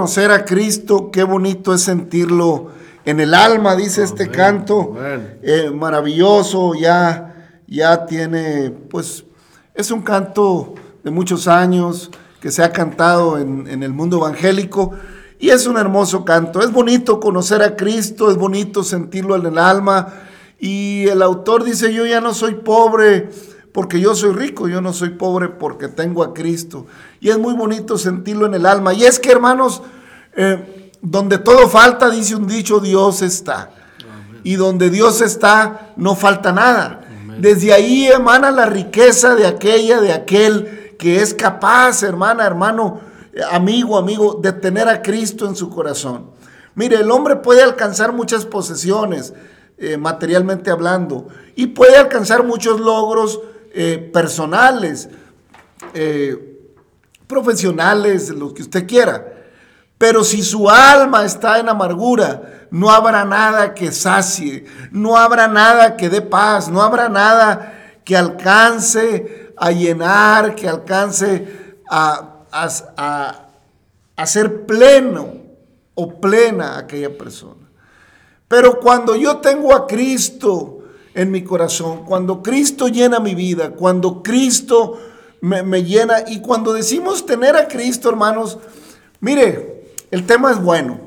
conocer a Cristo, qué bonito es sentirlo en el alma, dice este canto. Eh, maravilloso, ya, ya tiene, pues, es un canto de muchos años que se ha cantado en, en el mundo evangélico y es un hermoso canto. Es bonito conocer a Cristo, es bonito sentirlo en el alma. Y el autor dice, yo ya no soy pobre porque yo soy rico, yo no soy pobre porque tengo a Cristo. Y es muy bonito sentirlo en el alma. Y es que, hermanos, eh, donde todo falta, dice un dicho, Dios está. Y donde Dios está, no falta nada. Desde ahí emana la riqueza de aquella, de aquel que es capaz, hermana, hermano, amigo, amigo, de tener a Cristo en su corazón. Mire, el hombre puede alcanzar muchas posesiones, eh, materialmente hablando, y puede alcanzar muchos logros eh, personales, eh, profesionales, lo que usted quiera. Pero si su alma está en amargura, no habrá nada que sacie, no habrá nada que dé paz, no habrá nada que alcance a llenar, que alcance a, a, a, a ser pleno o plena aquella persona. Pero cuando yo tengo a Cristo en mi corazón, cuando Cristo llena mi vida, cuando Cristo me, me, llena y cuando decimos tener a Cristo, hermanos, mire, el tema es bueno,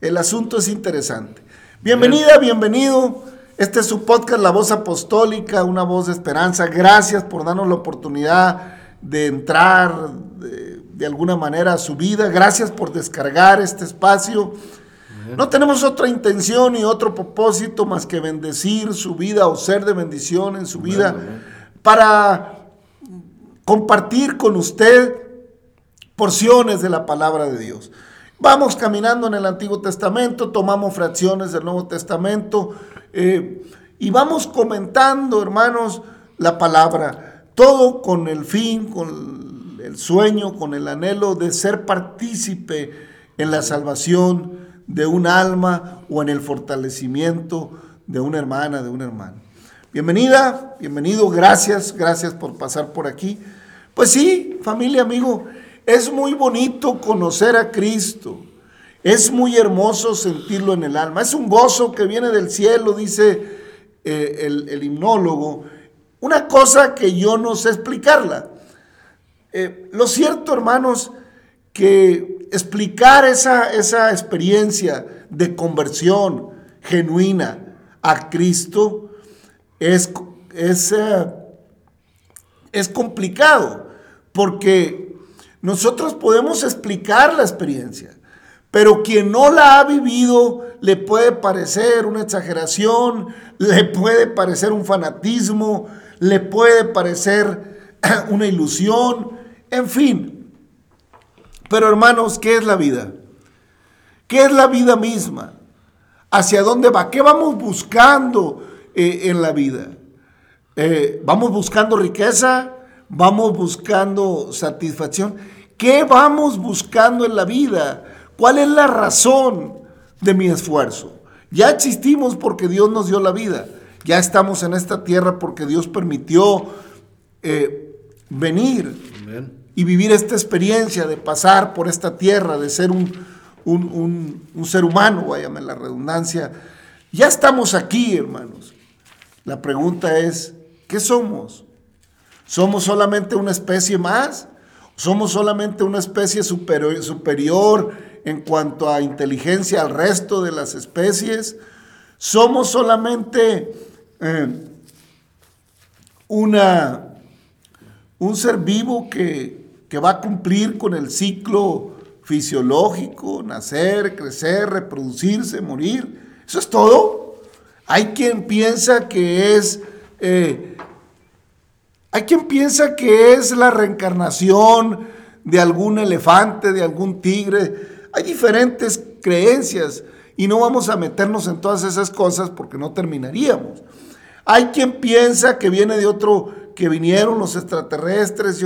el asunto es interesante. Bienvenida, bienvenido. Este es su podcast, La Voz Apostólica, una voz de esperanza. Gracias por darnos la oportunidad de entrar de, de alguna manera a su vida. Gracias por descargar este espacio. No tenemos otra intención y otro propósito más que bendecir su vida o ser de bendición en su vida para compartir con usted porciones de la palabra de Dios. Vamos caminando en el Antiguo Testamento, tomamos fracciones del Nuevo Testamento eh, y vamos comentando, hermanos, la palabra. Todo con el fin, con el sueño, con el anhelo de ser partícipe en la salvación de un alma o en el fortalecimiento de una hermana, de un hermano. Bienvenida, bienvenido, gracias, gracias por pasar por aquí. Pues sí, familia, amigo, es muy bonito conocer a Cristo. Es muy hermoso sentirlo en el alma. Es un gozo que viene del cielo, dice eh, el, himnólogo. Una cosa que yo no sé explicarla. Eh, lo cierto, hermanos, que explicar esa, esa experiencia de conversión genuina a Cristo es, es, eh, es complicado, porque nosotros podemos explicar la experiencia, pero quien no la ha vivido le puede parecer una exageración, le puede parecer un fanatismo, le puede parecer una ilusión, en fin, pero hermanos, ¿qué es la vida? ¿Qué es la vida misma? ¿Hacia dónde va? ¿Qué vamos buscando eh, en la vida? Eh, ¿Vamos buscando riqueza? ¿Vamos buscando satisfacción? ¿Qué vamos buscando en la vida? ¿Cuál es la razón de mi esfuerzo? Ya existimos porque Dios nos dio la vida. Ya estamos en esta tierra porque Dios permitió eh, venir. Y vivir esta experiencia de pasar por esta tierra, de ser un, un, ser humano, váyame la redundancia. Ya estamos aquí, hermanos. La pregunta es, ¿qué somos? ¿Somos solamente una especie más? ¿Somos solamente una especie superior, superior en cuanto a inteligencia al resto de las especies? ¿Somos solamente eh, una, un ser vivo que, que va a cumplir con el ciclo fisiológico, nacer, crecer, reproducirse, morir. Eso es todo. Hay quien piensa que es, eh, hay quien piensa que es la reencarnación de algún elefante, de algún tigre. Hay diferentes creencias y no vamos a meternos en todas esas cosas porque no terminaríamos. Hay quien piensa que viene de otro, que vinieron los extraterrestres.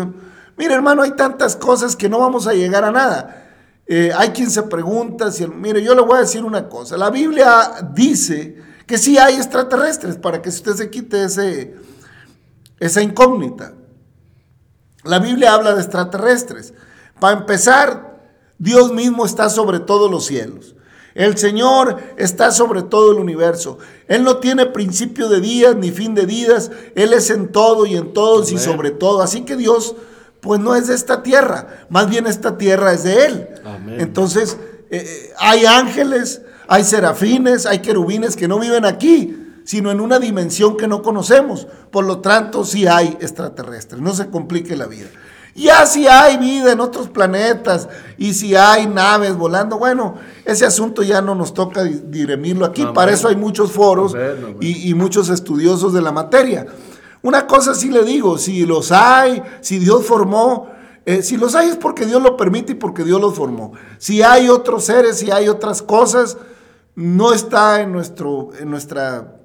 Mire, hermano, hay tantas cosas que no vamos a llegar a nada. Eh, hay quien se pregunta si, mire, yo le voy a decir una cosa. La Biblia dice que sí hay extraterrestres para que usted se quite ese, esa incógnita. La Biblia habla de extraterrestres. Para empezar, Dios mismo está sobre todos los cielos. El Señor está sobre todo el universo. Él no tiene principio de días ni fin de días. Él es en todo y en todos y sobre todo. Así que Dios pues no es de esta tierra, más bien esta tierra es de Él. Entonces, eh, eh, hay ángeles, hay serafines, hay querubines que no viven aquí, sino en una dimensión que no conocemos. Por lo tanto, sí hay extraterrestres, no se complique la vida. Ya si hay vida en otros planetas y si hay naves volando, bueno, ese asunto ya no nos toca dirimirlo aquí. Para eso hay muchos foros y, y muchos estudiosos de la materia. Una cosa sí le digo, si los hay, si Dios formó, eh, si los hay es porque Dios lo permite y porque Dios los formó. Si hay otros seres, si hay otras cosas, no está en, nuestro, en nuestra...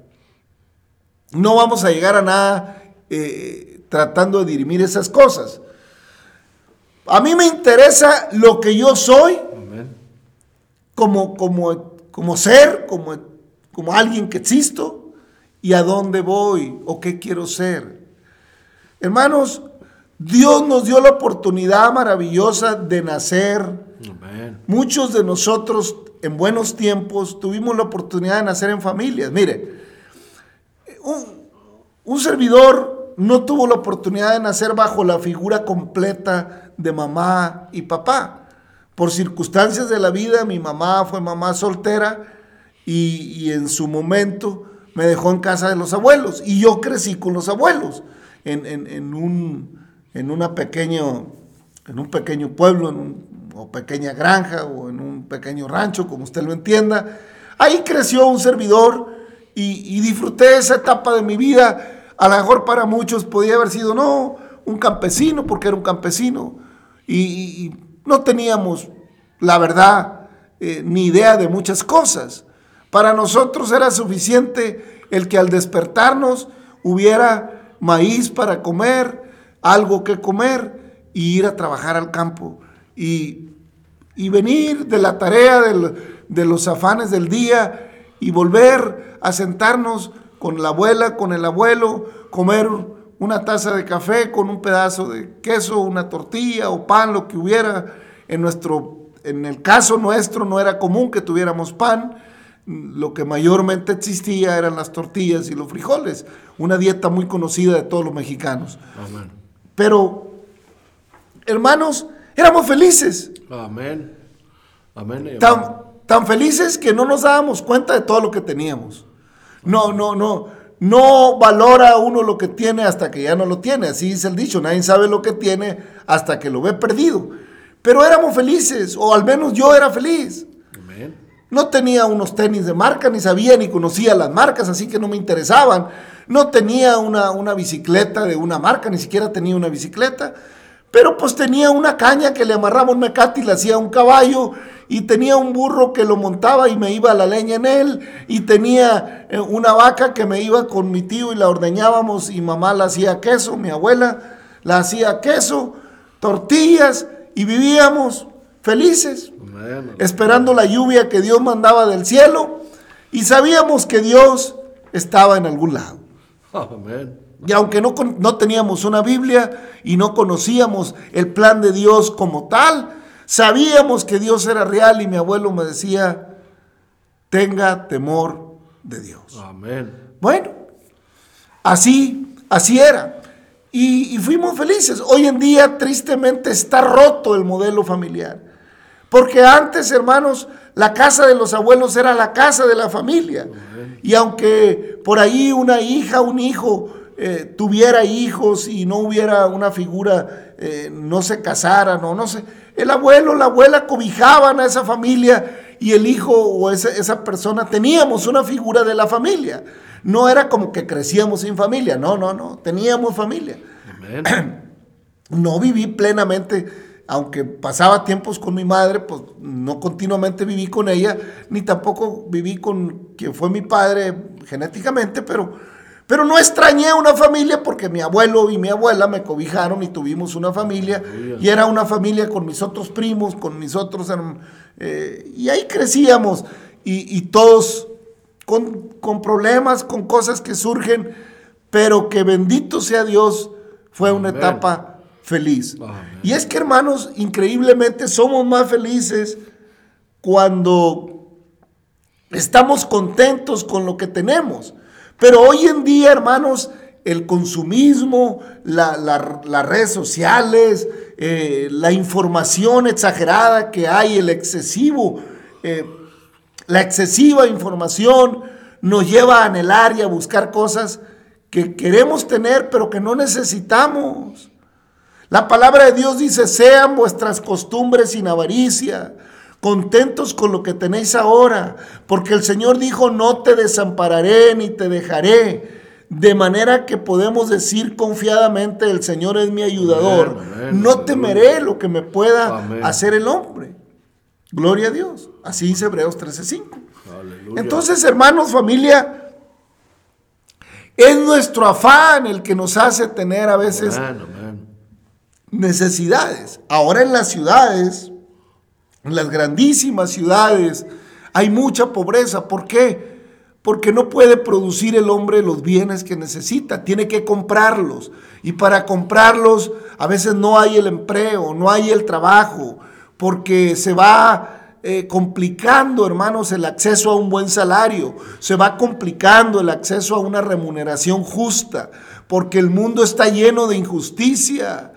No vamos a llegar a nada eh, tratando de dirimir esas cosas. A mí me interesa lo que yo soy como, como, como ser, como, como alguien que existo y a dónde voy o qué quiero ser. Hermanos, Dios nos dio la oportunidad maravillosa de nacer. Muchos de nosotros en buenos tiempos tuvimos la oportunidad de nacer en familias. Mire, un, un servidor no tuvo la oportunidad de nacer bajo la figura completa de mamá y papá. Por circunstancias de la vida, mi mamá fue mamá soltera y, y en su momento me dejó en casa de los abuelos y yo crecí con los abuelos en, un, en, una pequeño, en un pequeño pueblo, o pequeña granja o en un pequeño rancho, como usted lo entienda. Ahí creció un servidor y, disfruté esa etapa de mi vida. A lo mejor para muchos podía haber sido, no, un campesino, porque era un campesino. Y, no teníamos, la verdad, eh, ni idea de muchas cosas. Para nosotros era suficiente el que al despertarnos hubiera maíz para comer, algo que comer y ir a trabajar al campo. Y, venir de la tarea de los afanes del día y volver a sentarnos con la abuela, con el abuelo, comer una taza de café con un pedazo de queso, una tortilla o pan, lo que hubiera. En nuestro, en el caso nuestro no era común que tuviéramos pan, lo que mayormente existía eran las tortillas y los frijoles, una dieta muy conocida de todos los mexicanos. Pero, hermanos, éramos felices. Amén. Amén. Tan, tan felices que no nos dábamos cuenta de todo lo que teníamos. No, no, no. No valora uno lo que tiene hasta que ya no lo tiene. Así dice el dicho, nadie sabe lo que tiene hasta que lo ve perdido. Pero éramos felices, o al menos yo era feliz. No tenía unos tenis de marca, ni sabía ni conocía las marcas, así que no me interesaban. No tenía una, una bicicleta de una marca, ni siquiera tenía una bicicleta. Pero pues tenía una caña que le amarraba un mecate y le hacía un caballo y tenía un burro que lo montaba y me iba la leña en él, y tenía eh, una vaca que me iba con mi tío y la ordeñábamos y mamá la hacía queso, mi abuela la hacía queso, tortillas y vivíamos felices, esperando la lluvia que Dios mandaba del cielo y sabíamos que Dios estaba en algún lado. Y aunque no, no teníamos una Biblia y no conocíamos el plan de Dios como tal, Sabíamos que Dios era real y mi abuelo me decía, tenga temor de Dios. Amén. Bueno, así, así era. Y, fuimos felices. Hoy en día, tristemente, está roto el modelo familiar. Porque antes, hermanos, la casa de los abuelos era la casa de la familia. Y aunque por ahí una hija, un hijo eh, tuviera hijos y no hubiera una figura, eh, no se casaran o no sé, el abuelo, la abuela cobijaban a esa familia y el hijo o esa, persona teníamos una figura de la familia. No era como que crecíamos sin familia, no, no, no, teníamos familia. No viví plenamente, aunque pasaba tiempos con mi madre, pues no continuamente viví con ella, ni tampoco viví con quien fue mi padre genéticamente, pero pero no extrañé una familia porque mi abuelo y mi abuela me cobijaron y tuvimos una familia. Y era una familia con mis otros primos, con mis otros... Eh, y ahí crecíamos. Y, todos con, problemas, con cosas que surgen, pero que bendito sea Dios, fue una etapa feliz. Y es que hermanos, increíblemente somos más felices cuando estamos contentos con lo que tenemos. Pero hoy en día, hermanos, el consumismo, las redes sociales, eh, la información exagerada que hay, el excesivo, eh, la excesiva información nos lleva a anhelar y a buscar cosas que queremos tener pero que no necesitamos. La palabra de Dios dice, sean vuestras costumbres sin avaricia, contentos con lo que tenéis ahora, porque el Señor dijo, no te desampararé ni te dejaré. De manera que podemos decir confiadamente, el Señor es mi ayudador. no temeré lo que me pueda hacer el hombre. Gloria a Dios. Así dice Hebreos 13:5. Entonces, hermanos, familia, es nuestro afán el que nos hace tener a veces necesidades. Ahora en las ciudades, en las grandísimas ciudades hay mucha pobreza. ¿Por qué? Porque no puede producir el hombre los bienes que necesita, tiene que comprarlos. Y para comprarlos a veces no hay el empleo, no hay el trabajo, porque se va eh, complicando, hermanos, el acceso a un buen salario, se va complicando el acceso a una remuneración justa, porque el mundo está lleno de injusticia.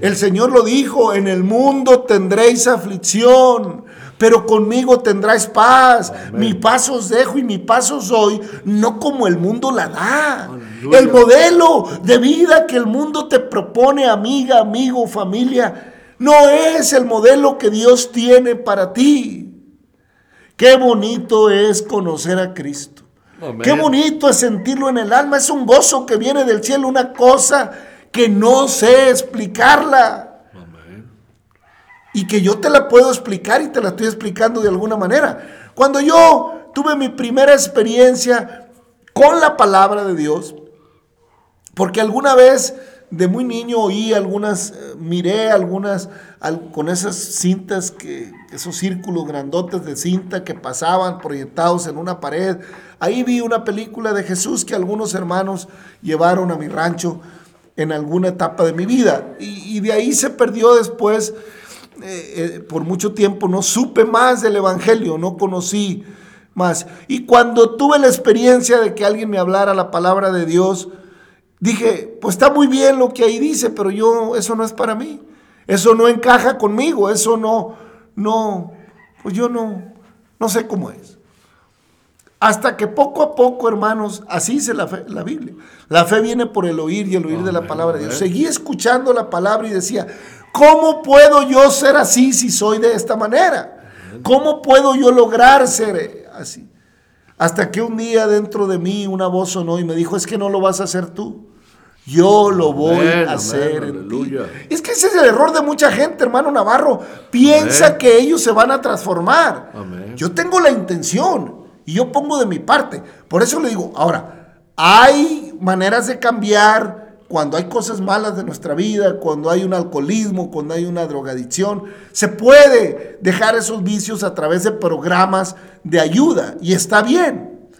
El Señor lo dijo, en el mundo tendréis aflicción, pero conmigo tendráis paz. Mi paz os dejo y mi paz os doy, no como el mundo la da. Aleluya. El modelo de vida que el mundo te propone, amiga, amigo, familia, no es el modelo que Dios tiene para ti. Qué bonito es conocer a Cristo. Amén. Qué bonito es sentirlo en el alma. Es un gozo que viene del cielo, una cosa que no sé explicarla. Amén. Y que yo te la puedo explicar y te la estoy explicando de alguna manera. Cuando yo tuve mi primera experiencia con la palabra de Dios, porque alguna vez de muy niño oí algunas, eh, miré algunas al- con esas cintas, que, esos círculos grandotes de cinta que pasaban proyectados en una pared. Ahí vi una película de Jesús que algunos hermanos llevaron a mi rancho en alguna etapa de mi vida. Y, y de ahí se perdió después, eh, eh, por mucho tiempo no supe más del Evangelio, no conocí más. Y cuando tuve la experiencia de que alguien me hablara la palabra de Dios, dije, pues está muy bien lo que ahí dice, pero yo, eso no es para mí. Eso no encaja conmigo, eso no, no, pues yo no, no sé cómo es. Hasta que poco a poco, hermanos, así dice la, fe- la Biblia. La fe viene por el oír y el oír de la palabra de Dios. Seguí escuchando la palabra y decía, ¿cómo puedo yo ser así si soy de esta manera? ¿Cómo puedo yo lograr ser así? Hasta que un día dentro de mí una voz sonó y me dijo, es que no lo vas a hacer tú. Yo lo voy a hacer en ti. Es que ese es el error de mucha gente, hermano Navarro. Piensa Amén. que ellos se van a transformar. Amén. Yo tengo la intención y yo pongo de mi parte. Por eso le digo, ahora, hay maneras de cambiar cuando hay cosas malas de nuestra vida, cuando hay un alcoholismo, cuando hay una drogadicción. Se puede dejar esos vicios a través de programas de ayuda y está bien.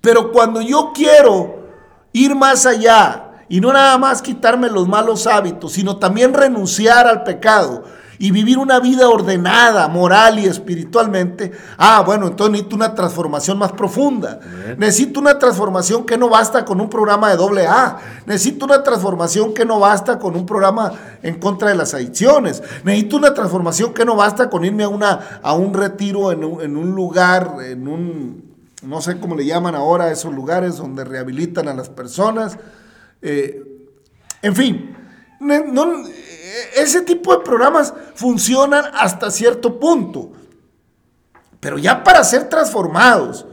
Pero cuando yo quiero ir más allá y no nada más quitarme los malos hábitos, sino también renunciar al pecado y vivir una vida ordenada, moral y espiritualmente, ah, bueno, entonces necesito una transformación más profunda. Necesito una transformación que no basta con un programa de doble A. Necesito una transformación que no basta con un programa en contra de las adicciones. Necesito una transformación que no basta con irme a, una, a un retiro en un, en un lugar, en un, no sé cómo le llaman ahora, esos lugares donde rehabilitan a las personas. Eh, en fin, ese tipo de programas funcionan hasta cierto punto. Pero ya para ser transformados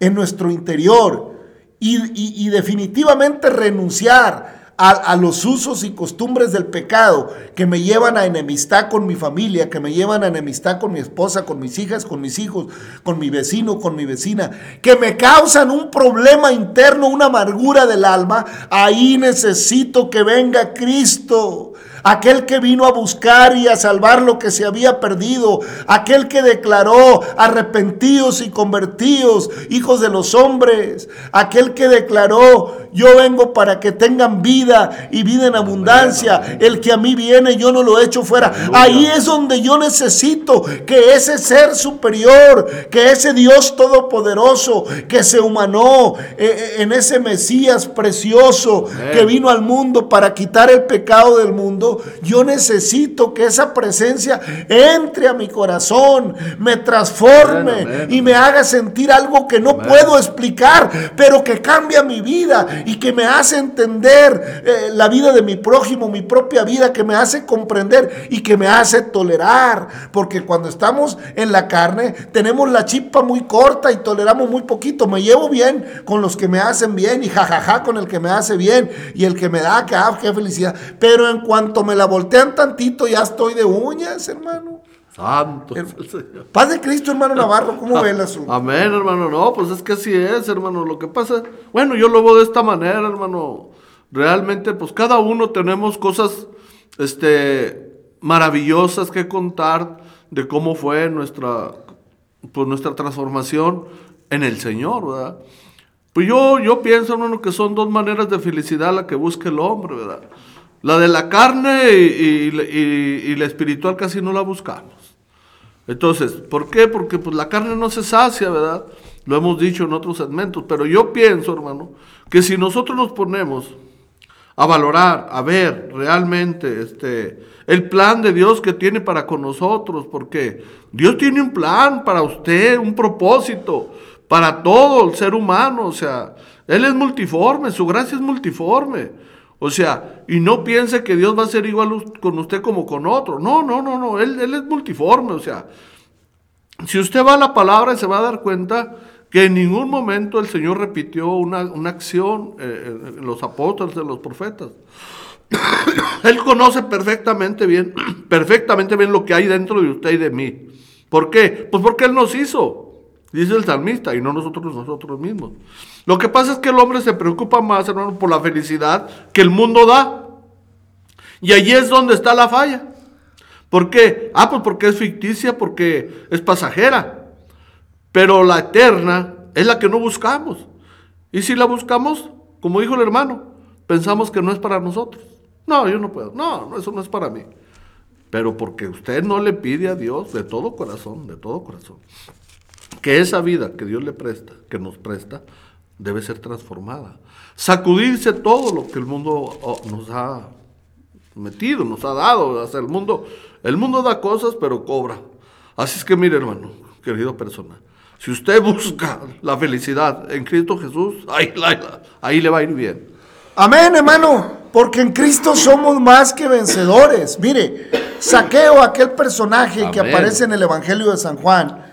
en nuestro interior y, y- y definitivamente renunciar a, los usos y costumbres del pecado que me llevan a enemistad con mi familia, que me llevan a enemistad con mi esposa, con mis hijas, con mis hijos, con mi vecino, con mi vecina, que me causan un problema interno, una amargura del alma, ahí necesito que venga Cristo. Aquel que vino a buscar y a salvar lo que se había perdido. Aquel que declaró arrepentidos y convertidos, hijos de los hombres. Aquel que declaró, yo vengo para que tengan vida y vida en abundancia. El que a mí viene, yo no lo echo fuera. Ahí es donde yo necesito que ese ser superior, que ese Dios todopoderoso, que se humanó eh, eh, en ese Mesías precioso, que vino al mundo para quitar el pecado del mundo, yo necesito que esa presencia entre a mi corazón, me transforme y me haga sentir algo que no puedo explicar, pero que cambia mi vida y que me hace entender eh, la vida de mi prójimo, mi propia vida, que me hace comprender y que me hace tolerar. Porque cuando estamos en la carne, tenemos la chispa muy corta y toleramos muy poquito. Me llevo bien con los que me hacen bien y jajaja con el que me hace bien y el que me da, que ah, qué felicidad. Pero en cuanto me la voltean tantito, ya estoy de uñas, hermano. Santo. Paz de Cristo, hermano Navarro, ¿cómo ve el asunto? Amén, hermano. No, pues es que así es, hermano. Lo que pasa, bueno, yo lo veo de esta manera, hermano. Realmente, pues cada uno tenemos cosas, este, maravillosas que contar de cómo fue nuestra, pues nuestra transformación en el Señor, ¿verdad? Pues yo, yo pienso, hermano, que son dos maneras de felicidad la que busca el hombre, ¿verdad? La de la carne y, la espiritual casi no la buscamos. Entonces, ¿por qué? Porque pues la carne no se sacia, ¿verdad? Lo hemos dicho en otros segmentos, pero yo pienso, hermano, que si nosotros nos ponemos a valorar, a ver realmente este, el plan de Dios que tiene para con nosotros, porque Dios tiene un plan para usted, un propósito para todo el ser humano, o sea, Él es multiforme, su gracia es multiforme. O sea, y no piense que Dios va a ser igual con usted como con otro. No, no, no, no, Él, es multiforme, o sea, si usted va a la palabra se va a dar cuenta que en ningún momento el Señor repitió una, acción eh, en los apóstoles, en los profetas. Él conoce perfectamente bien, perfectamente bien lo que hay dentro de usted y de mí. ¿Por qué? Pues porque Él nos hizo, dice el salmista, y no nosotros nosotros mismos. Lo que pasa es que el hombre se preocupa más, hermano, por la felicidad que el mundo da. Y allí es donde está la falla. ¿Por qué? Ah, pues porque es ficticia, porque es pasajera. Pero la eterna es la que no buscamos. Y si la buscamos, como dijo el hermano, pensamos que no es para nosotros. No, yo no puedo. No, eso no es para mí. Pero porque usted no le pide a Dios de todo corazón, de todo corazón, que esa vida que Dios le presta, que nos presta, debe ser transformada. Sacudirse todo lo que el mundo oh, nos ha metido, nos ha dado. el mundo, el mundo da cosas, pero cobra. Así es que mire, hermano, querido persona, si usted busca la felicidad en Cristo Jesús, ahí, ahí, le va a ir bien. Amén, hermano, porque en Cristo somos más que vencedores. Mire, Saqueo, aquel personaje que aparece en el Evangelio de San Juan,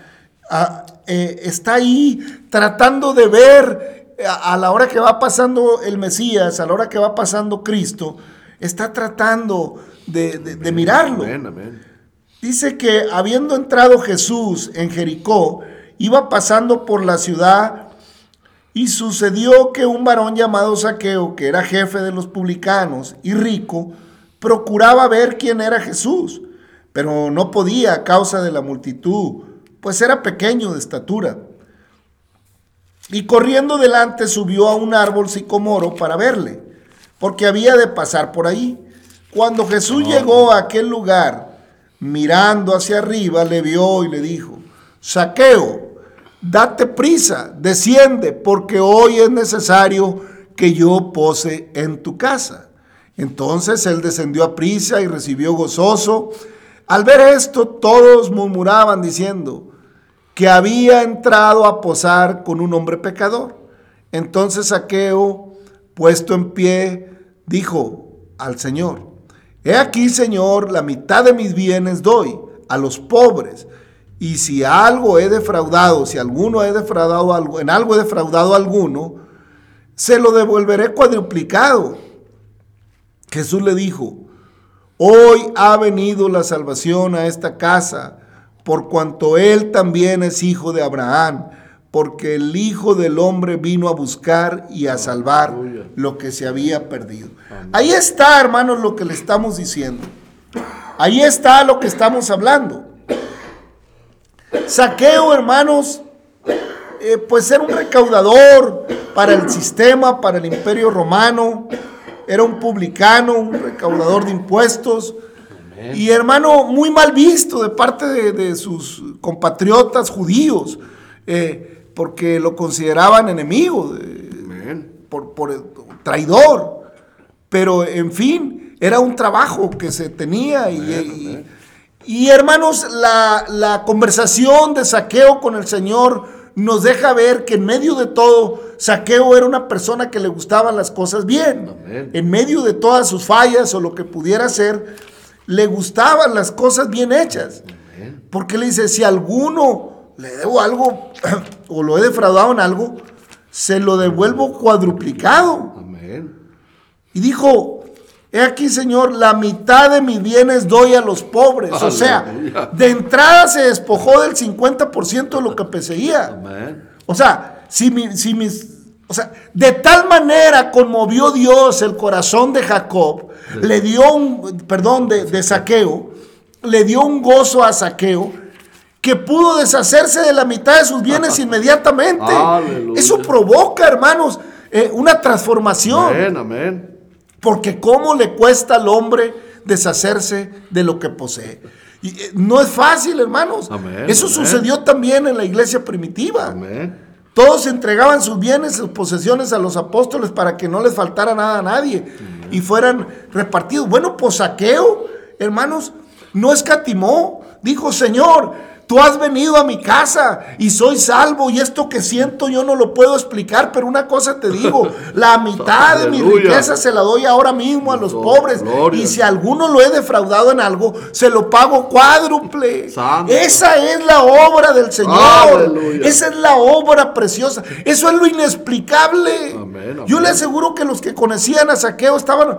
ah, eh, está ahí tratando de ver eh, a, la hora que va pasando el Mesías, a la hora que va pasando Cristo, está tratando de, mirarlo. Dice que habiendo entrado Jesús en Jericó, iba pasando por la ciudad y sucedió que un varón llamado Saqueo, que era jefe de los publicanos y rico, procuraba ver quién era Jesús, pero no podía a causa de la multitud, pues era pequeño de estatura. Y corriendo delante subió a un árbol sicomoro para verle, porque había de pasar por ahí. Cuando Jesús llegó a aquel lugar, mirando hacia arriba, le vio y le dijo, Saqueo, date prisa, desciende, porque hoy es necesario que yo pose en tu casa. Entonces él descendió a prisa y recibió gozoso. Al ver esto, todos murmuraban diciendo que había entrado a posar con un hombre pecador. Entonces Saqueo, puesto en pie, dijo al Señor, He aquí, Señor, la mitad de mis bienes doy a los pobres y si algo he defraudado, si alguno he defraudado algo, en algo he defraudado alguno, se lo devolveré cuadruplicado. Jesús le dijo, hoy ha venido la salvación a esta casa, por cuanto él también es hijo de Abraham, porque el Hijo del Hombre vino a buscar y a salvar lo que se había perdido. Ahí está, hermanos, lo que le estamos diciendo. Ahí está lo que estamos hablando. Saqueo, hermanos, eh, pues era un recaudador para el sistema, para el imperio romano. Era un publicano, un recaudador de impuestos. Y hermano, muy mal visto de parte de, sus compatriotas judíos, eh, porque lo consideraban enemigo, por, traidor. Pero en fin, era un trabajo que se tenía y y hermanos, la, conversación de Saqueo con el Señor nos deja ver que en medio de todo, Saqueo era una persona que le gustaban las cosas bien. En medio de todas sus fallas o lo que pudiera ser, le gustaban las cosas bien hechas. Porque le dice, si alguno le debo algo o lo he defraudado en algo, se lo devuelvo cuadruplicado. Y dijo, He aquí, Señor, la mitad de mis bienes doy a los pobres. O sea, de entrada se despojó del 50% de lo que poseía. O sea, si, si mis... O sea, de tal manera conmovió Dios el corazón de Jacob, le dio un, perdón, de, saqueo, le dio un gozo a saqueo, que pudo deshacerse de la mitad de sus bienes inmediatamente. Eso provoca, hermanos, eh, una transformación. Amén, amén. Porque cómo le cuesta al hombre deshacerse de lo que posee. Y eh, no es fácil, hermanos. Eso sucedió también en la iglesia primitiva. Todos entregaban sus bienes, sus posesiones a los apóstoles para que no les faltara nada a nadie y fueran repartidos. Bueno, pues saqueo, hermanos, no escatimó. Dijo, Señor, Tú has venido a mi casa y soy salvo y esto que siento yo no lo puedo explicar, pero una cosa te digo, la mitad de mi riqueza se la doy ahora mismo a los pobres y si alguno lo he defraudado en algo, se lo pago cuádruple. Esa es la obra del Señor. Esa es la obra preciosa. Eso es lo inexplicable. Yo le aseguro que los que conocían a Saqueo estaban,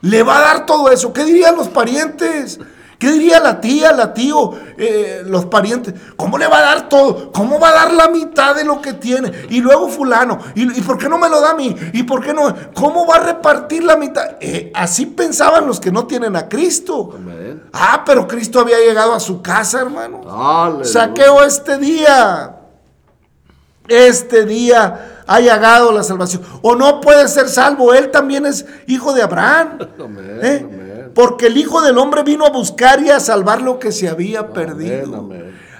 le va a dar todo eso. ¿Qué dirían los parientes? ¿Qué diría la tía, la tío, eh, los parientes? ¿Cómo le va a dar todo? ¿Cómo va a dar la mitad de lo que tiene? Y luego fulano, ¿y, por qué no me lo da a mí? ¿Y por qué no? ¿Cómo va a repartir la mitad? Eh, así pensaban los que no tienen a Cristo. Ah, pero Cristo había llegado a su casa, hermano. Saqueo este día. Este día ha llegado la salvación. O no puede ser salvo, él también es hijo de Abraham. ¿Eh? Porque el Hijo del Hombre vino a buscar y a salvar lo que se había perdido.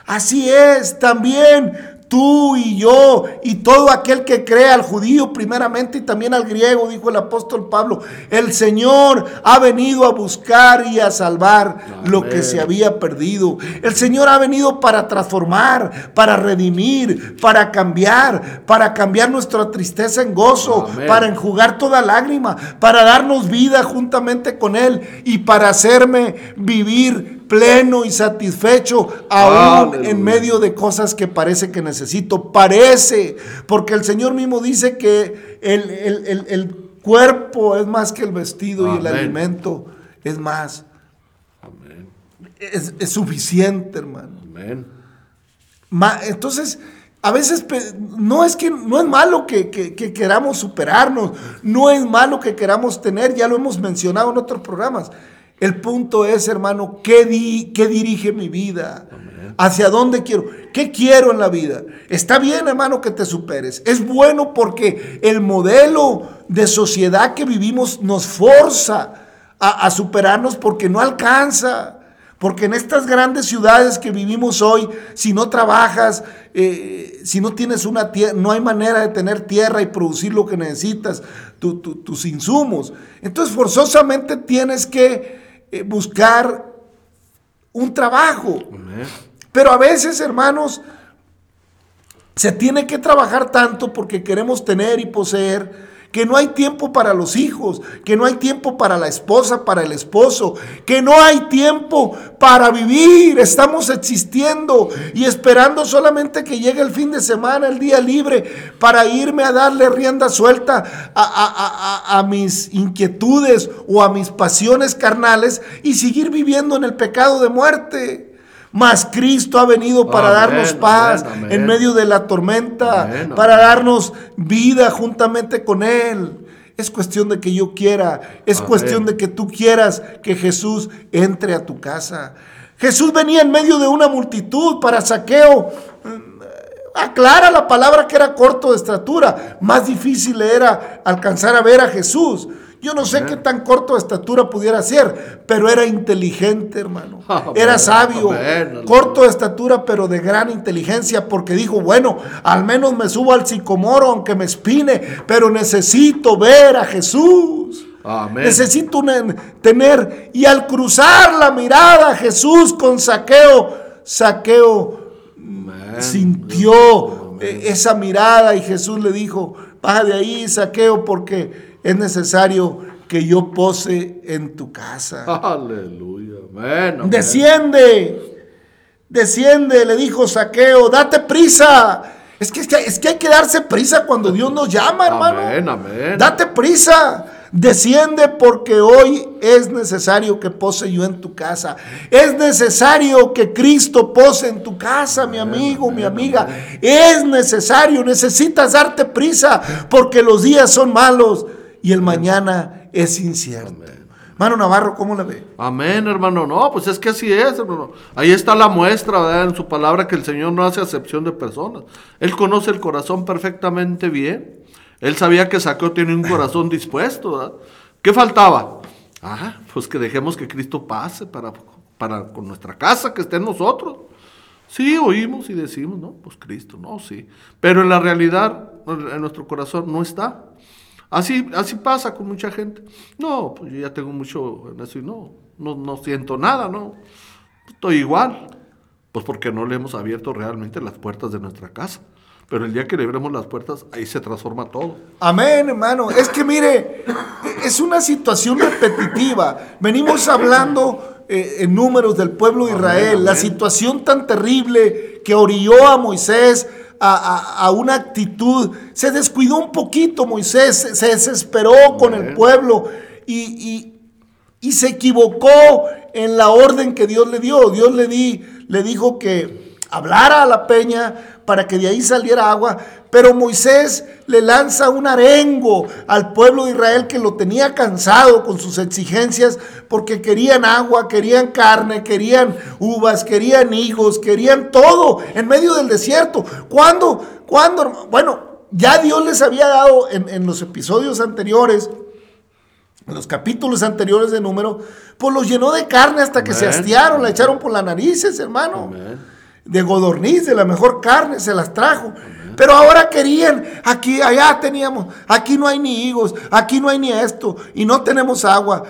Así es, también tú y yo y todo aquel que crea al judío primeramente y también al griego, dijo el apóstol Pablo, el Señor ha venido a buscar y a salvar lo que se había perdido. El Señor ha venido para transformar, para redimir, para cambiar, para cambiar nuestra tristeza en gozo, para enjugar toda lágrima, para darnos vida juntamente con Él y para hacerme vivir pleno y satisfecho aún en medio de cosas que parece que necesito. Parece, porque el Señor mismo dice que el, cuerpo es más que el vestido y el alimento es más. Es, suficiente, hermano. entonces, a veces no es que no es malo que, queramos superarnos, no es malo que queramos tener, ya lo hemos mencionado en otros programas. El punto es, hermano, ¿qué, di, qué dirige mi vida? ¿Hacia dónde quiero? ¿Qué quiero en la vida? Está bien, hermano, que te superes. Es bueno porque el modelo de sociedad que vivimos nos forza a, superarnos porque no alcanza. Porque en estas grandes ciudades que vivimos hoy, si no trabajas, eh, si no tienes una tierra, no hay manera de tener tierra y producir lo que necesitas, tus insumos. Entonces forzosamente tienes que eh, buscar un trabajo. Pero a veces, hermanos, se tiene que trabajar tanto porque queremos tener y poseer que no hay tiempo para los hijos, que no hay tiempo para la esposa, para el esposo, que no hay tiempo para vivir. Estamos existiendo y esperando solamente que llegue el fin de semana, el día libre, para irme a darle rienda suelta a, a mis inquietudes o a mis pasiones carnales y seguir viviendo en el pecado de muerte. Mas Cristo ha venido para darnos paz en medio de la tormenta, para darnos vida juntamente con Él. Es cuestión de que yo quiera, es cuestión de que tú quieras que Jesús entre a tu casa. Jesús venía en medio de una multitud para saqueo. Aclara la palabra que era corto de estatura. Más difícil era alcanzar a ver a Jesús. Yo no sé qué tan corto de estatura pudiera ser, pero era inteligente, hermano. Ah, era sabio. Corto de estatura, pero de gran inteligencia, porque dijo, bueno, al menos me subo al sicomoro, aunque me espine, pero necesito ver a Jesús. Necesito tener, y al cruzar la mirada a Jesús con saqueo, saqueo sintió eh, esa mirada y Jesús le dijo, baja de ahí, saqueo, porque es necesario que yo pose en tu casa. Aleluya. desciende, desciende, le dijo Saqueo, date prisa. Es que, es que hay que darse prisa cuando Dios nos llama, hermano. Amén, amén. Date prisa. Desciende porque hoy es necesario que pose yo en tu casa. Es necesario que Cristo pose en tu casa, mi amigo, mi amiga. Es necesario, necesitas darte prisa porque los días son malos y el mañana es incierto. Hermano Navarro, ¿cómo la ve? Amén, hermano. No, pues es que así es, hermano. Ahí está la muestra, ¿verdad? En su palabra que el Señor no hace acepción de personas. Él conoce el corazón perfectamente bien. Él sabía que Saqueo tiene un corazón dispuesto, ¿verdad? ¿Qué faltaba? Ah, pues que dejemos que Cristo pase para, para con nuestra casa, que esté en nosotros. Sí, oímos y decimos, ¿no? Pues Cristo, no, sí. Pero en la realidad, en nuestro corazón no está. Así, así pasa con mucha gente. No, pues yo ya tengo mucho en eso y no, no, no siento nada, ¿no? Estoy igual. Pues porque no le hemos abierto realmente las puertas de nuestra casa. Pero el día que le abremos las puertas, ahí se transforma todo. Amén, hermano. Es que mire, es una situación repetitiva. Venimos hablando eh, en números del pueblo de Israel, la situación tan terrible que orilló a Moisés a, una actitud. Se descuidó un poquito Moisés, se, desesperó con el pueblo y, y, se equivocó en la orden que Dios le dio. Dios le, di, le dijo que hablara a la peña para que de ahí saliera agua. Pero Moisés le lanza un arengo al pueblo de Israel que lo tenía cansado con sus exigencias porque querían agua, querían carne, querían uvas, querían higos, querían todo en medio del desierto. ¿Cuándo? ¿Cuándo? Bueno, ya Dios les había dado en, los episodios anteriores en los capítulos anteriores de número, pues los llenó de carne hasta que se hastiaron, la echaron por las narices, hermano de godorniz, de la mejor carne, se las trajo. Pero ahora querían, aquí, allá teníamos, aquí no hay ni higos, aquí no hay ni esto, y no tenemos agua.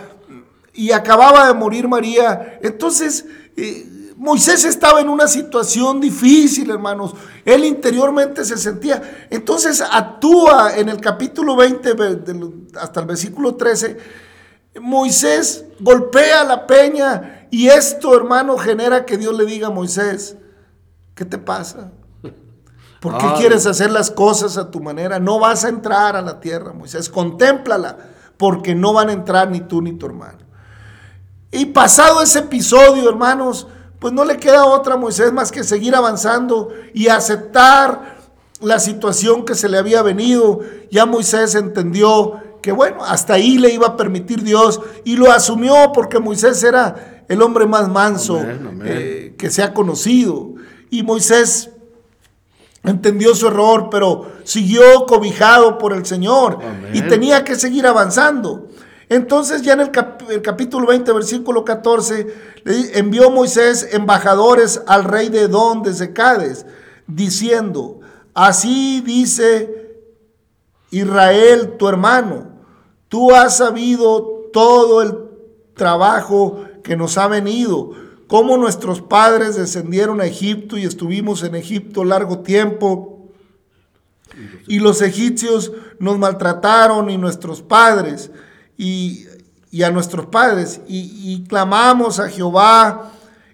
Y acababa de morir María. Entonces, eh, Moisés estaba en una situación difícil, hermanos. Él interiormente se sentía. Entonces actúa en el capítulo 20, hasta el versículo 13. Moisés golpea la peña y esto, hermano, genera que Dios le diga a Moisés, ¿Qué te pasa? ¿Por qué quieres hacer las cosas a tu manera? No vas a entrar a la tierra, Moisés. Contémplala, porque no van a entrar ni tú ni tu hermano. Y pasado ese episodio, hermanos, pues no le queda otra a Moisés más que seguir avanzando y aceptar la situación que se le había venido. Ya Moisés entendió que bueno, hasta ahí le iba a permitir Dios y lo asumió porque Moisés era el hombre más manso eh, que se ha conocido. Y Moisés entendió su error, pero siguió cobijado por el Señor y tenía que seguir avanzando. Entonces ya en el, capítulo 20, versículo 14, envió Moisés embajadores al rey de Edom desde Cádiz, diciendo, así dice Israel, tu hermano, tú has sabido todo el trabajo que nos ha venido cómo nuestros padres descendieron a Egipto y estuvimos en Egipto largo tiempo. Y los egipcios nos maltrataron y nuestros padres y, a nuestros padres. Y, y, clamamos a Jehová,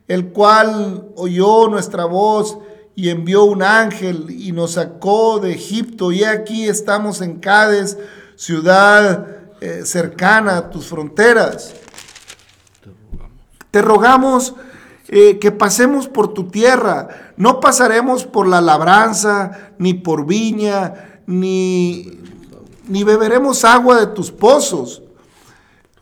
el cual oyó nuestra voz y envió un ángel y nos sacó de Egipto. Y aquí estamos en Cádiz, ciudad eh, cercana a tus fronteras. Te rogamos eh, que pasemos por tu tierra. No pasaremos por la labranza, ni por viña, ni, ni beberemos agua de tus pozos.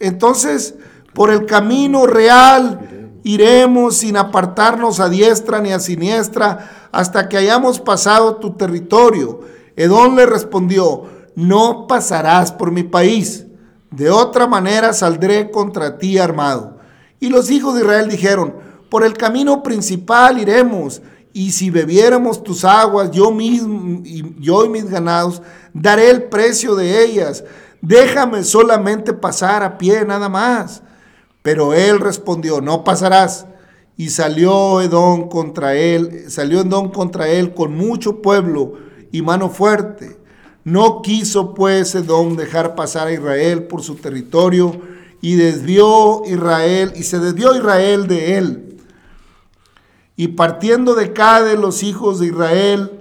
Entonces, por el camino real iremos sin apartarnos a diestra ni a siniestra hasta que hayamos pasado tu territorio. Edón le respondió, no pasarás por mi país, de otra manera saldré contra ti armado. Y los hijos de Israel dijeron, por el camino principal iremos, y si bebiéramos tus aguas, yo mismo, y yo y mis ganados, daré el precio de ellas. Déjame solamente pasar a pie nada más. Pero él respondió, no pasarás. Y salió Edom contra él, salió Edom contra él con mucho pueblo y mano fuerte. No quiso pues Edom dejar pasar a Israel por su territorio y desvió Israel, y se desvió Israel de él. Y partiendo de Cade los hijos de Israel,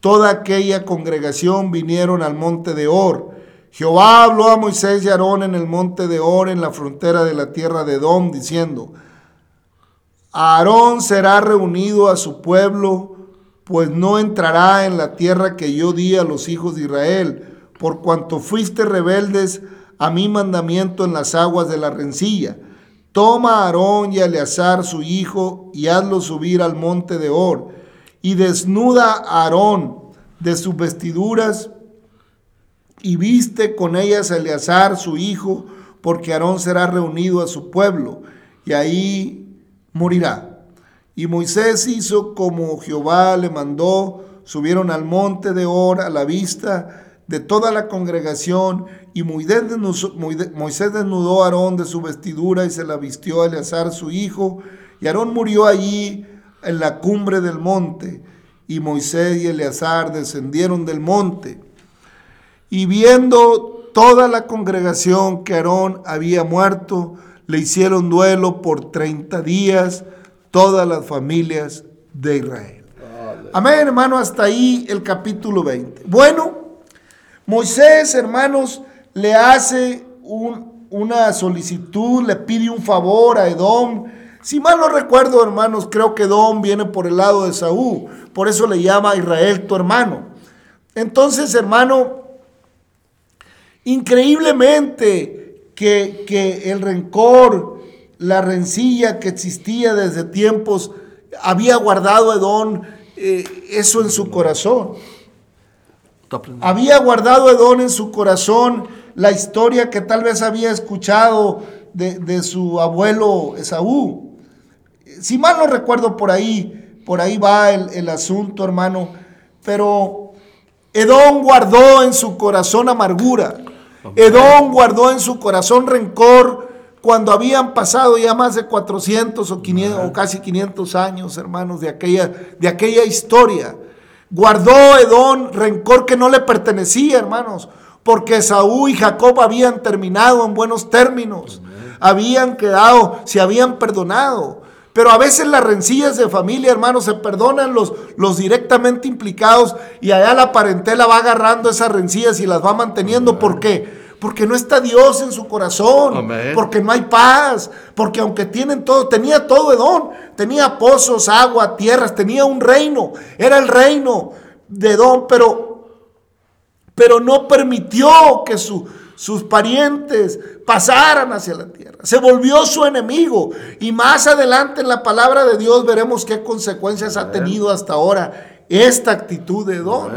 toda aquella congregación vinieron al monte de Or. Jehová habló a Moisés y Aarón en el monte de Or, en la frontera de la tierra de Edom, diciendo, Aarón será reunido a su pueblo, pues no entrará en la tierra que yo di a los hijos de Israel, por cuanto fuiste rebeldes a mi mandamiento en las aguas de la rencilla. Toma a Aarón y a Eleazar su hijo y hazlo subir al monte de Or. Y desnuda a Aarón de sus vestiduras y viste con ellas a Eleazar su hijo, porque Aarón será reunido a su pueblo y ahí morirá. Y Moisés hizo como Jehová le mandó, subieron al monte de Or a la vista de toda la congregación, y Moisés desnudó a Aarón de su vestidura y se la vistió a Eleazar su hijo, y Aarón murió allí en la cumbre del monte, y Moisés y Eleazar descendieron del monte. Y viendo toda la congregación que Aarón había muerto, le hicieron duelo por 30 días todas las familias de Israel. Amén, hermano, hasta ahí el capítulo 20. Bueno, Moisés, hermanos, le hace una solicitud, le pide un favor a Edom. Si mal no recuerdo, hermanos, creo que Edom viene por el lado de Saúl. Por eso le llama a Israel tu hermano. Entonces, hermano, increíblemente que, el rencor, la rencilla que existía desde tiempos, había guardado Edom eh, eso en su corazón. Había guardado Edón en su corazón la historia que tal vez había escuchado de, su abuelo Esaú. Si mal no recuerdo por ahí, por ahí va el, asunto, hermano. Pero Edón guardó en su corazón amargura. Edón guardó en su corazón rencor cuando habían pasado ya más de 400 o, 500, o casi 500 años, hermanos, de aquella, de aquella historia. Guardó Edón rencor que no le pertenecía, hermanos, porque Saúl y Jacob habían terminado en buenos términos, habían quedado, se habían perdonado. Pero a veces las rencillas de familia, hermanos, se perdonan los, los directamente implicados y allá la parentela va agarrando esas rencillas y las va manteniendo. ¿Por qué? Porque no está Dios en su corazón. Porque no hay paz. Porque aunque tienen todo, tenía todo Edom. Tenía pozos, agua, tierras, tenía un reino. Era el reino de Edom, pero, pero no permitió que sus parientes pasaran hacia la tierra. Se volvió su enemigo. Y más adelante en la palabra de Dios veremos qué consecuencias ha tenido hasta ahora esta actitud de Edom.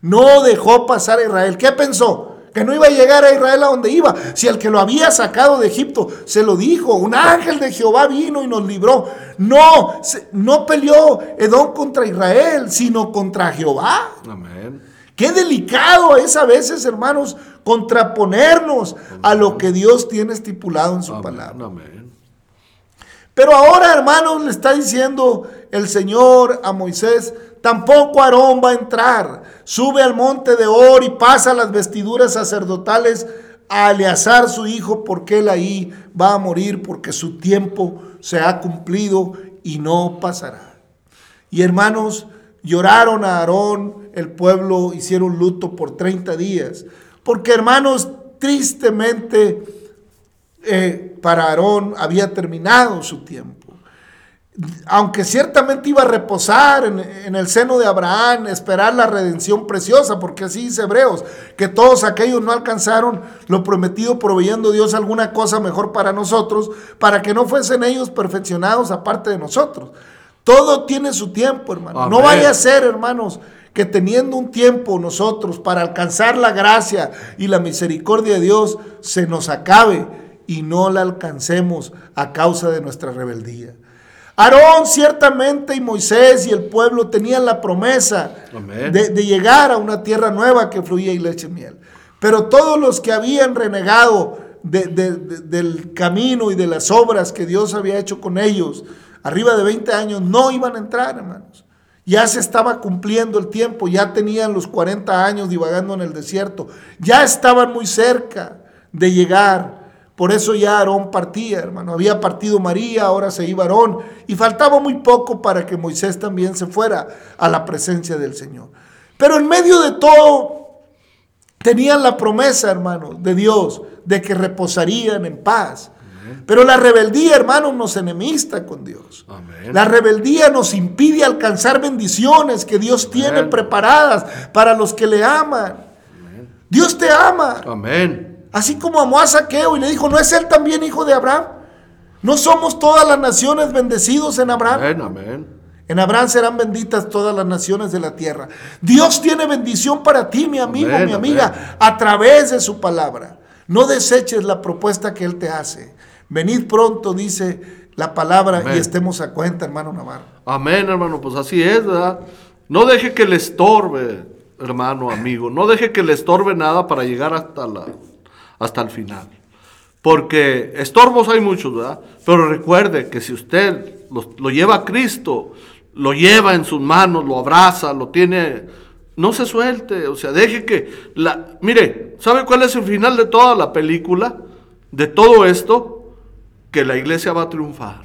No dejó pasar a Israel. ¿Qué pensó? Que no iba a llegar a Israel a donde iba. Si el que lo había sacado de Egipto se lo dijo, un ángel de Jehová vino y nos libró. No, no peleó Edom contra Israel, sino contra Jehová. Amén. Qué delicado es a veces, hermanos, contraponernos a lo que Dios tiene estipulado en su palabra. Amén. Pero ahora, hermanos, le está diciendo el Señor a Moisés, Tampoco Aarón va a entrar. Sube al monte de Or y pasa las vestiduras sacerdotales a Eleazar su hijo, porque él ahí va a morir, porque su tiempo se ha cumplido y no pasará. Y hermanos, lloraron a Aarón, el pueblo hicieron luto por 30 días, porque hermanos, tristemente eh, para Aarón había terminado su tiempo aunque ciertamente iba a reposar en, el seno de Abraham, esperar la redención preciosa, porque así dice Hebreos, que todos aquellos no alcanzaron lo prometido proveyendo Dios alguna cosa mejor para nosotros, para que no fuesen ellos perfeccionados aparte de nosotros. Todo tiene su tiempo, hermano. No vaya a ser, hermanos, que teniendo un tiempo nosotros para alcanzar la gracia y la misericordia de Dios, se nos acabe y no la alcancemos a causa de nuestra rebeldía. Aarón ciertamente y Moisés y el pueblo tenían la promesa de, llegar a una tierra nueva que fluía y leche y miel. Pero todos los que habían renegado del camino y de las obras que Dios había hecho con ellos, arriba de 20 años, no iban a entrar, hermanos. Ya se estaba cumpliendo el tiempo, ya tenían los 40 años divagando en el desierto, ya estaban muy cerca de llegar por eso ya Aarón partía, hermano. Había partido María, ahora se iba Aarón. Y faltaba muy poco para que Moisés también se fuera a la presencia del Señor. Pero en medio de todo, tenían la promesa, hermano, de Dios, de que reposarían en paz. Pero la rebeldía, hermano, nos enemista con Dios. La rebeldía nos impide alcanzar bendiciones que Dios tiene preparadas para los que le aman. Dios te ama. Amén. Así como amó a Saqueo y le dijo, ¿no es él también hijo de Abraham? ¿No somos todas las naciones bendecidos en Abraham? Amén, En Abraham serán benditas todas las naciones de la tierra. Dios tiene bendición para ti, mi amigo, mi amiga, a través de su palabra. No deseches la propuesta que Él te hace. Venid pronto, dice la palabra Amén. y estemos a cuenta, hermano Navarro. Amén, hermano, pues así es, ¿verdad? No deje que le estorbe, hermano, amigo. No deje que le estorbe nada para llegar hasta, la, hasta el final. Porque estorbos hay muchos, ¿verdad? Pero recuerde que si usted lo, lleva a Cristo, lo lleva en sus manos, lo abraza, lo tiene, no se suelte, o sea, deje que la... Mire, ¿sabe cuál es el final de toda la película? De todo esto, que la iglesia va a triunfar.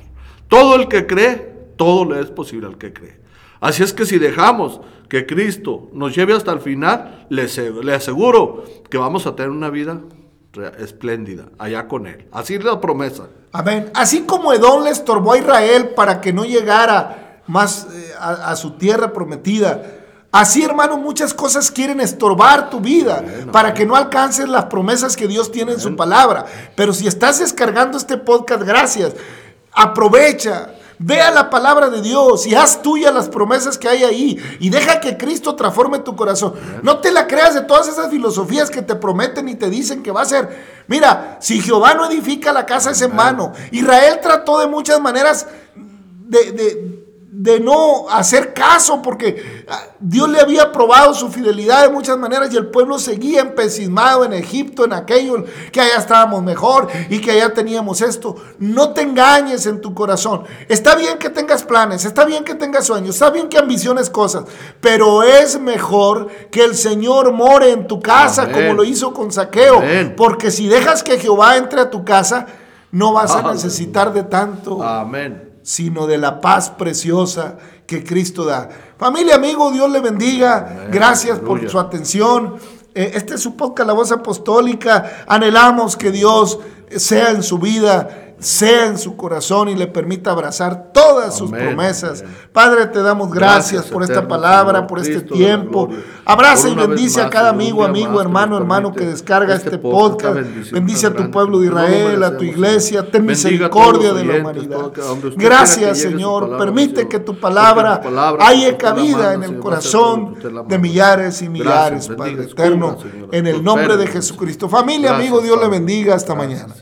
Todo el que cree, todo le es posible al que cree. Así es que si dejamos que Cristo nos lleve hasta el final, le, le aseguro que vamos a tener una vida espléndida allá con Él. Así es la promesa. Amén. Así como Edom le estorbó a Israel para que no llegara más eh, a, a su tierra prometida. Así, hermano, muchas cosas quieren estorbar tu vida para que no alcances las promesas que Dios tiene en su palabra. Pero si estás descargando este podcast, gracias. Aprovecha. Vea la palabra de Dios y haz tuya las promesas que hay ahí y deja que Cristo transforme tu corazón. No te la creas de todas esas filosofías que te prometen y te dicen que va a ser. Mira, si Jehová no edifica la casa es en vano. Israel trató de muchas maneras de, de- de no hacer caso porque ah, Dios le había probado su fidelidad de muchas maneras y el pueblo seguía empecinado en Egipto, en aquello, que allá estábamos mejor y que allá teníamos esto. No te engañes en tu corazón. Está bien que tengas planes, está bien que tengas sueños, está bien que ambiciones cosas, pero es mejor que el Señor more en tu casa Amén. como lo hizo con Saqueo, Amén. porque si dejas que Jehová entre a tu casa, no vas a necesitar de tanto Amén. Sino de la paz preciosa que Cristo da. Familia, amigo, Dios le bendiga. Gracias por su atención. Eh, Este es su podcast, La Voz Apostólica. Anhelamos que Dios sea en su vida, sea en su corazón y le permita abrazar todas sus promesas. amén. Padre, te damos gracias, Gracias, por esta palabra, Señor, por este Cristo tiempo. Abraza y bendice a cada amigo, amigo, más hermano, hermano que descarga este este podcast, Bendice a tu pueblo de Israel, a tu iglesia. Ten misericordia de la humanidad. Gracias, Señor. Permite que tu palabra haya cabida en el corazón de millares y millares, Padre eterno. En el nombre de Jesucristo. Familia, amigo, Dios le bendiga. Hasta mañana.